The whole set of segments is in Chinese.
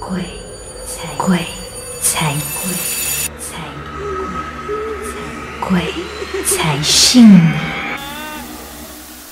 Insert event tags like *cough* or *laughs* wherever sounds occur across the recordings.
鬼才鬼才鬼才鬼才信你。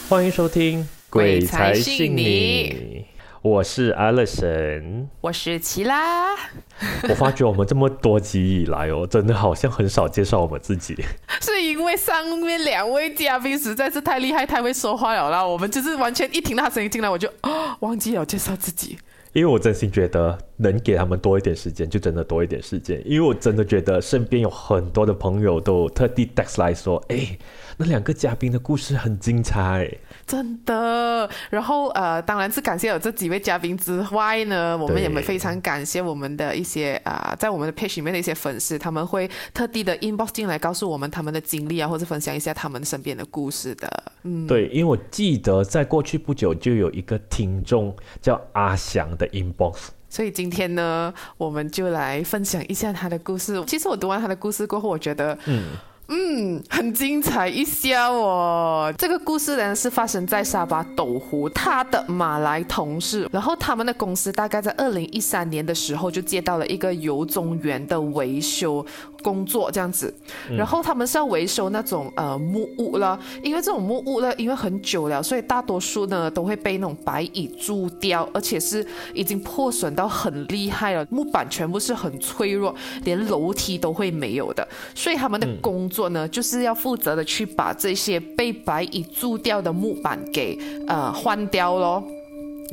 欢迎收听《鬼才信你你》，我是 Alison。我是齐拉，*laughs* 我发觉我们这么多集以来哦，真的好像很少介绍我们自己。*laughs* 是因为上面两位嘉宾实在是太厉害、太会说话了啦。我们就是完全一听到他声音进来，我就哦忘记了介绍自己。因为我真心觉得能给他们多一点时间，就真的多一点时间。因为我真的觉得身边有很多的朋友都特地 text 来说，哎，那两个嘉宾的故事很精彩。真的，然后呃，当然是感谢有这几位嘉宾之外呢，我们也对非常感谢我们的一些啊、在我们的 page 里面的一些粉丝，他们会特地的 inbox 进来告诉我们他们的经历啊，或者分享一下他们身边的故事的。嗯，对，因为我记得在过去不久就有一个听众叫阿翔的 inbox，所以今天呢，我们就来分享一下他的故事。其实我读完他的故事过后，我觉得，嗯。嗯，很精彩一下哦。这个故事呢是发生在沙巴斗湖，他的马来同事，然后他们的公司大概在二零一三年的时候就接到了一个油中园的维修工作，这样子。然后他们是要维修那种呃木屋了，因为这种木屋呢，因为很久了，所以大多数呢都会被那种白蚁蛀掉，而且是已经破损到很厉害了，木板全部是很脆弱，连楼梯都会没有的。所以他们的工作呢，就是要负责的去把这些被白蚁蛀掉的木板给呃换掉咯。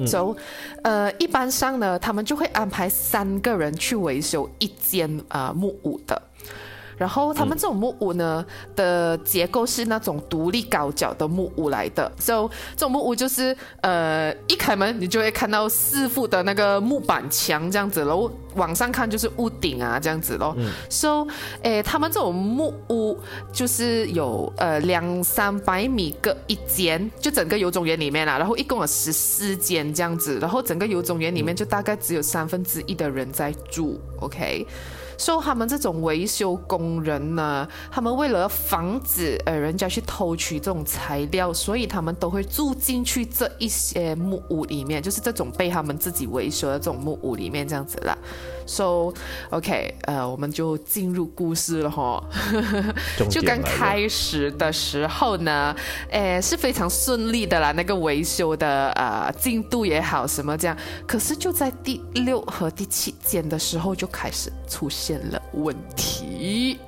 so，呃，一般上呢，他们就会安排三个人去维修一间呃木屋的。然后他们这种木屋呢、的结构是那种独立高脚的木屋来的，so 这种木屋就是呃一开门你就会看到四副的那个木板墙这样子然后，往上看就是屋顶啊这样子咯。so 诶他们这种木屋就是有呃两三百米各一间，就整个游种园里面啦，然后一共有十四间这样子，然后整个游种园里面就大概只有三分之一的人在住，OK。所以他们这种维修工人呢，他们为了防止呃人家去偷取这种材料，所以他们都会住进去这一些木屋里面，就是这种被他们自己维修的这种木屋里面这样子啦。So OK，呃，我们就进入故事了哈。重就刚开始的时候呢，诶是非常顺利的啦，那个维修的呃进度也好，什么这样。可是就在第六和第七间的时候就开始出现了问题，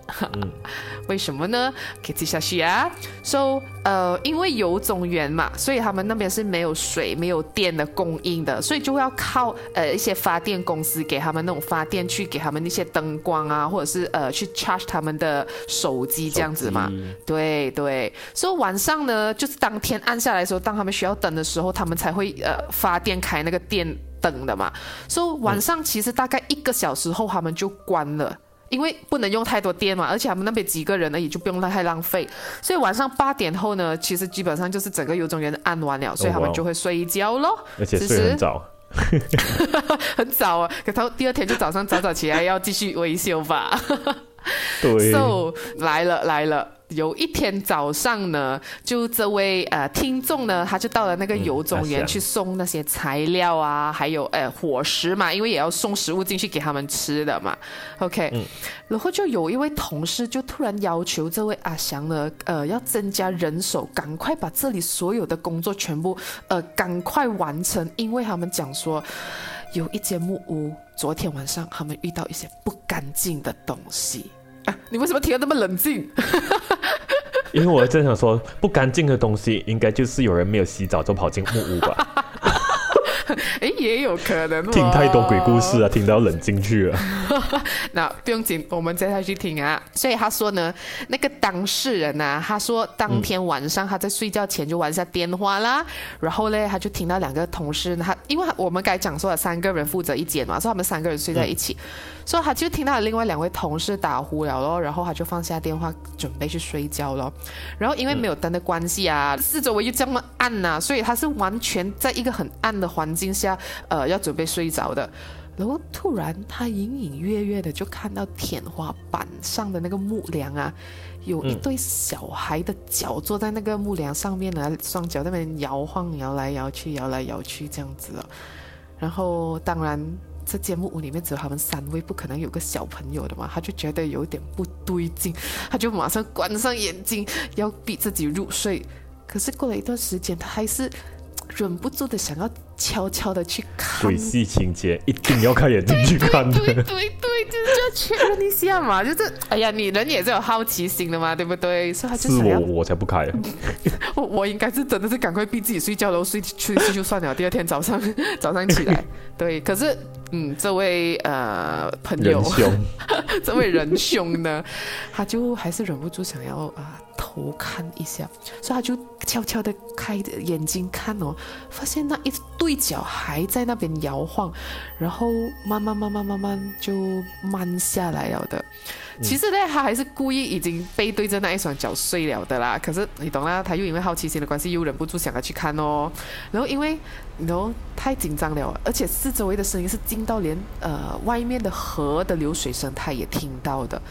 *laughs* 为什么呢？可以记下去啊。So 呃，因为有种源嘛，所以他们那边是没有水、没有电的供应的，所以就要靠呃一些发电公司给他们那种发电去给他们那些灯光啊，或者是呃去 charge 他们的手机这样子嘛。对对，所以晚上呢，就是当天暗下来的时候，当他们需要灯的时候，他们才会呃发电开那个电灯的嘛。所以晚上其实大概一个小时后，他们就关了。因为不能用太多电嘛，而且他们那边几个人呢，也，就不用太浪费。所以晚上八点后呢，其实基本上就是整个游种园按完了，所以他们就会睡觉咯。而且睡很早。*laughs* 很早啊，可他第二天就早上早早起来要继续维修吧。对 So 来了来了，有一天早上呢，就这位呃听众呢，他就到了那个油种园去送那些材料啊，还有呃伙食嘛，因为也要送食物进去给他们吃的嘛。OK，、然后就有一位同事就突然要求这位阿翔呢，呃，要增加人手，赶快把这里所有的工作全部呃赶快完成，因为他们讲说。有一间木屋，昨天晚上他们遇到一些不干净的东西。你为什么听得那么冷静？*laughs* 因为我在想说，不干净的东西，应该就是有人没有洗澡就跑进木屋吧。诶，也有可能、哦。听太多鬼故事啊，听到冷进去了。*laughs* 那不用紧，我们接下去听啊。所以他说呢，那个当事人呐、他说当天晚上他在睡觉前就玩下电话啦，然后呢，他就听到两个同事，他因为我们该讲说了三个人负责一间嘛，所以他们三个人睡在一起，所以他就听到另外两位同事打呼了咯，然后他就放下电话准备去睡觉咯。然后因为没有灯的关系啊，四周围又这么暗呐、所以他是完全在一个很暗的环境下，呃，要准备睡着的。然后突然，他隐隐约约的就看到天花板上的那个木梁啊，有一对小孩的脚坐在那个木梁上面呢，双脚在那边摇晃，摇来摇去，摇来摇去这样子哦。然后，当然，这间木屋里面只有他们三位，不可能有个小朋友的嘛，他就觉得有点不对劲，他就马上关上眼睛，要逼自己入睡。可是过了一段时间，他还是忍不住的想要悄悄的去看鬼戏情节一定要开眼睛去看的。对对对，就是要确认一下嘛，就是哎呀，你人也是有好奇心的嘛，对不对？所以他就是我我才不开。我我应该是真的是赶快逼自己睡觉，然后睡睡去就算了，第二天早上早上起来，对。可是嗯，这位呃朋友这位仁兄呢，他就还是忍不住想要啊、偷看一下，所以他就悄悄的开着眼睛看哦，发现那一对脚还在那边摇晃，然后慢慢慢慢慢慢就慢下来了的。其实呢，他还是故意已经背对着那一双脚睡了的啦。可是你懂啦，他又因为好奇心的关系，又忍不住想要去看哦。然后因为你 know 太紧张了，而且四周围的声音是近到连呃外面的河的流水声他也听到的。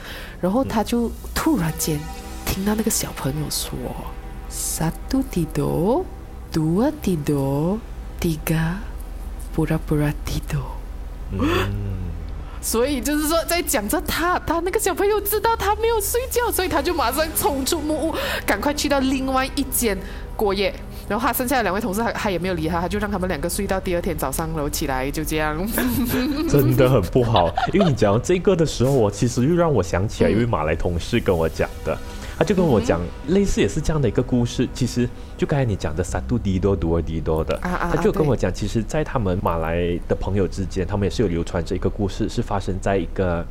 然后他就突然间听到那个小朋友说：“satu tidur, dua tidur, tiga pura pura tidur。” *laughs* 所以就是说，在讲着他，他那个小朋友知道他没有睡觉，所以他就马上冲出木屋，赶快去到另外一间过夜。然后他剩下的两位同事，他他也没有理他，他就让他们两个睡到第二天早上，然后起来就这样。*laughs* 真的很不好。因为你讲到这个的时候，我其实又让我想起来一位马来同事跟我讲的，他就跟我讲类似也是这样的一个故事。其实就刚才你讲的萨杜迪多、杜尔迪多的，啊啊啊他就跟我讲，其实，在他们马来的朋友之间，他们也是有流传着一个故事，是发生在一个。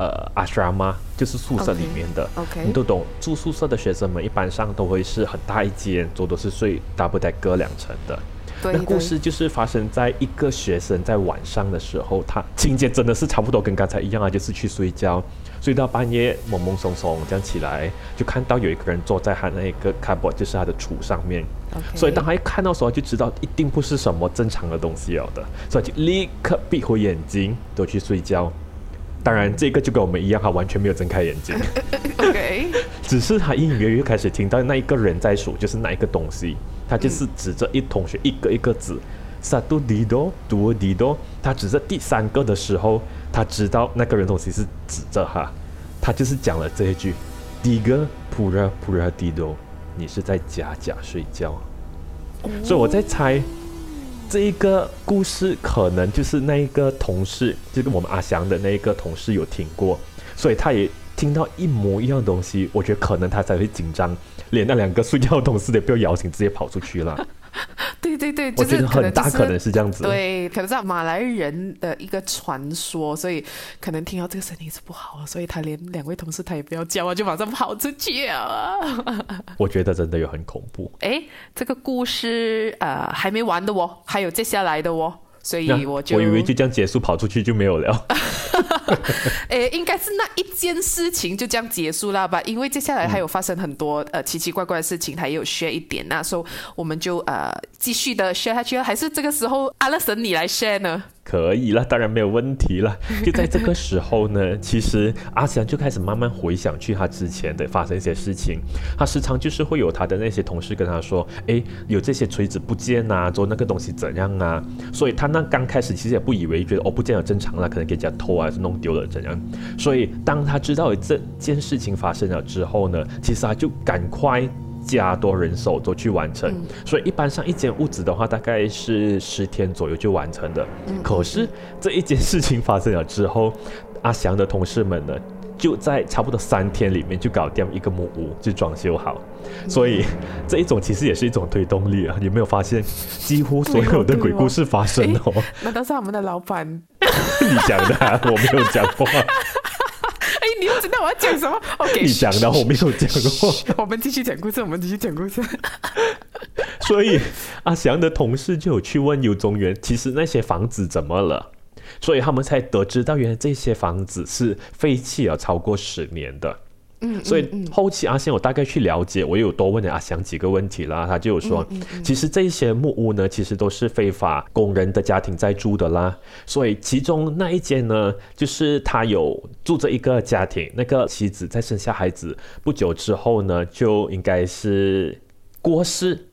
呃，阿什拉玛就是宿舍里面的 OK，OK 你都懂。住宿舍的学生们一般上都会是很大一间，多都是睡 double decker 两层的。对那故事就是发生在一个学生在晚上的时候，他情节真的是差不多跟刚才一样啊，就是去睡觉，睡到半夜懵懵松松这样起来，就看到有一个人坐在他那个 cupboard，就是他的橱上面。所以当他一看到的时候，就知道一定不是什么正常的东西了的，所以就立刻闭回眼睛，都去睡觉。当然，这个就跟我们一样，他完全没有睁开眼睛，*laughs* OK，只是他隐隐约约开始听到那一个人在数，就是那一个东西，他就是指着一同学一个一个字，satu dido dua dido，他指着第三个的时候，他知道那个人东西是指着他，他就是讲了这一句，diga pura pura dido，你是在假假睡觉。所以我在猜，这一个故事可能就是那一个同事，就跟我们阿翔的那一个同事有听过，所以他也听到一模一样的东西，我觉得可能他才会紧张，连那两个睡觉的同事也不要摇醒，直接跑出去了。*laughs* 对对对，我就是觉得很大可能是这样子。对，可能是马来人的一个传说，所以可能听到这个声音是不好，所以他连两位同事他也不要叫啊，就马上跑出去啊。我觉得真的有很恐怖。哎，这个故事呃还没完的哦，还有接下来的哦，所以那我就我以为就这样结束，跑出去就没有了。*laughs* 诶，应该是那一件事情就这样结束了吧？因为接下来还有发生很多、呃奇奇怪怪的事情，他也有 share 一点那所以我们就呃继续的 share 下去了，还是这个时候阿乐神你来 share 呢？可以了，当然没有问题了。就在这个时候呢，其实阿翔就开始慢慢回想去他之前的发生一些事情。他时常就是会有他的那些同事跟他说：“哎，有这些锤子不见啊，做那个东西怎样啊？”所以他那刚开始其实也不以为觉得哦不见了正常了，可能给人家偷啊，弄丢了怎样。所以当他知道这件事情发生了之后呢，其实他就赶快。加多人手都去完成，所以一般上一间屋子的话，大概是十天左右就完成的。可是这一件事情发生了之后，阿翔的同事们呢，就在差不多三天里面就搞掉一个木屋，就装修好。所以这一种其实也是一种推动力啊！有没有发现，几乎所有的鬼故事发生哦？*laughs* 那都是我们的老板。*laughs* 你讲的啊、我没有讲话，哎，你又知道我要讲什么？OK，你讲的，我没有讲过。我们继续讲故事，我们继续讲故事。所以阿翔的同事就有去问尤宗元，其实那些房子怎么了？所以他们才得知到，原来这些房子是废弃了超过十年的。嗯，所以后期阿香我大概去了解，我也有多问了阿香几个问题啦，他就有说，其实这些木屋呢，其实都是非法工人的家庭在住的啦。所以其中那一间呢，就是他有住着一个家庭，那个妻子在生下孩子不久之后呢，就应该是过世，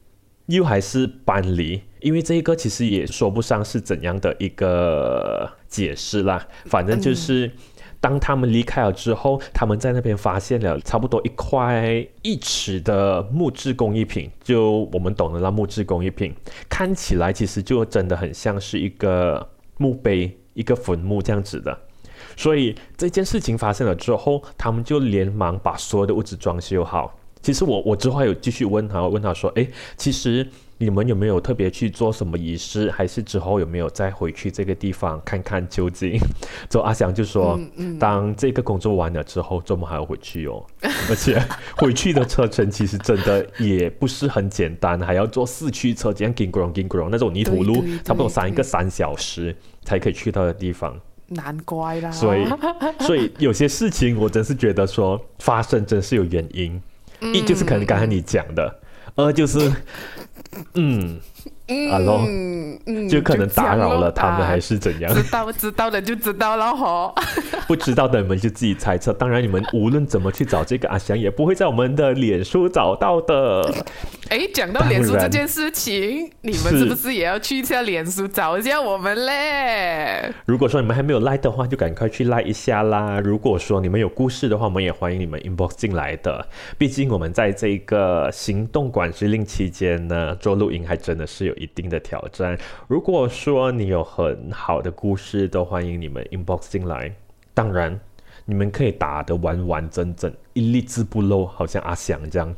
又还是搬离。因为这一个其实也说不上是怎样的一个解释啦，反正就是。当他们离开了之后，他们在那边发现了差不多一块一尺的木质工艺品，就我们懂的那木质工艺品，看起来其实就真的很像是一个墓碑、一个坟墓这样子的。所以这件事情发生了之后，他们就连忙把所有的屋子装修好。其实我我之后有继续问他，问他说：“诶，其实。”你们有没有特别去做什么仪式，还是之后有没有再回去这个地方看看究竟？*laughs* 就阿翔就说，当这个工作完了之后，周末还要回去哦，*laughs* 而且回去的车程其实真的也不是很简单，还要坐四驱车，这样 ging grong ging grong 那种泥土路，差不多三个三小时才可以去到的地方。难怪啦，所以所以有些事情我真是觉得说发生真是有原因，一就是可能刚才你讲的，二就是。嗯，*laughs* 啊喽，*laughs* 就可能打扰了他们，还是怎样？知道知道的就知道了哈，*laughs* 不知道的你们就自己猜测。当然，你们无论怎么去找这个阿翔，也不会在我们的脸书找到的。哎，讲到脸书这件事情，你们是不是也要去一下脸书找一下我们嘞？如果说你们还没有 like 的话，就赶快去 like 一下啦。如果说你们有故事的话，我们也欢迎你们 inbox 进来的。毕竟我们在这个行动管制令期间呢，做录音还真的是是有一定的挑战。如果说你有很好的故事，都欢迎你们 inbox 进来。当然，你们可以打得完完整整，一粒字不漏，好像阿翔这样。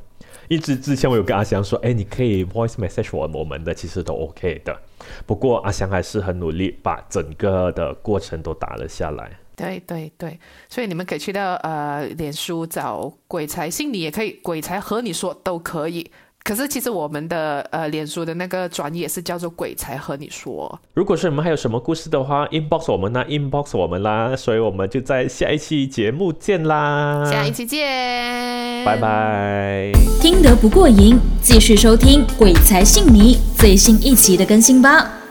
一直之前我有跟阿翔说，哎，你可以 voice message 我我们的，其实都 OK 的。不过阿翔还是很努力，把整个的过程都打了下来。对对对，所以你们可以去到呃脸书找鬼才信你，也可以鬼才和你说都可以。可是其实我们的呃脸书的那个专业是叫做鬼才和你说。如果是你们还有什么故事的话，inbox 我们啦，inbox 我们啦，所以我们就在下一期节目见啦，下一期见，拜拜。听得不过瘾，继续收听《鬼才信你》最新一期的更新吧。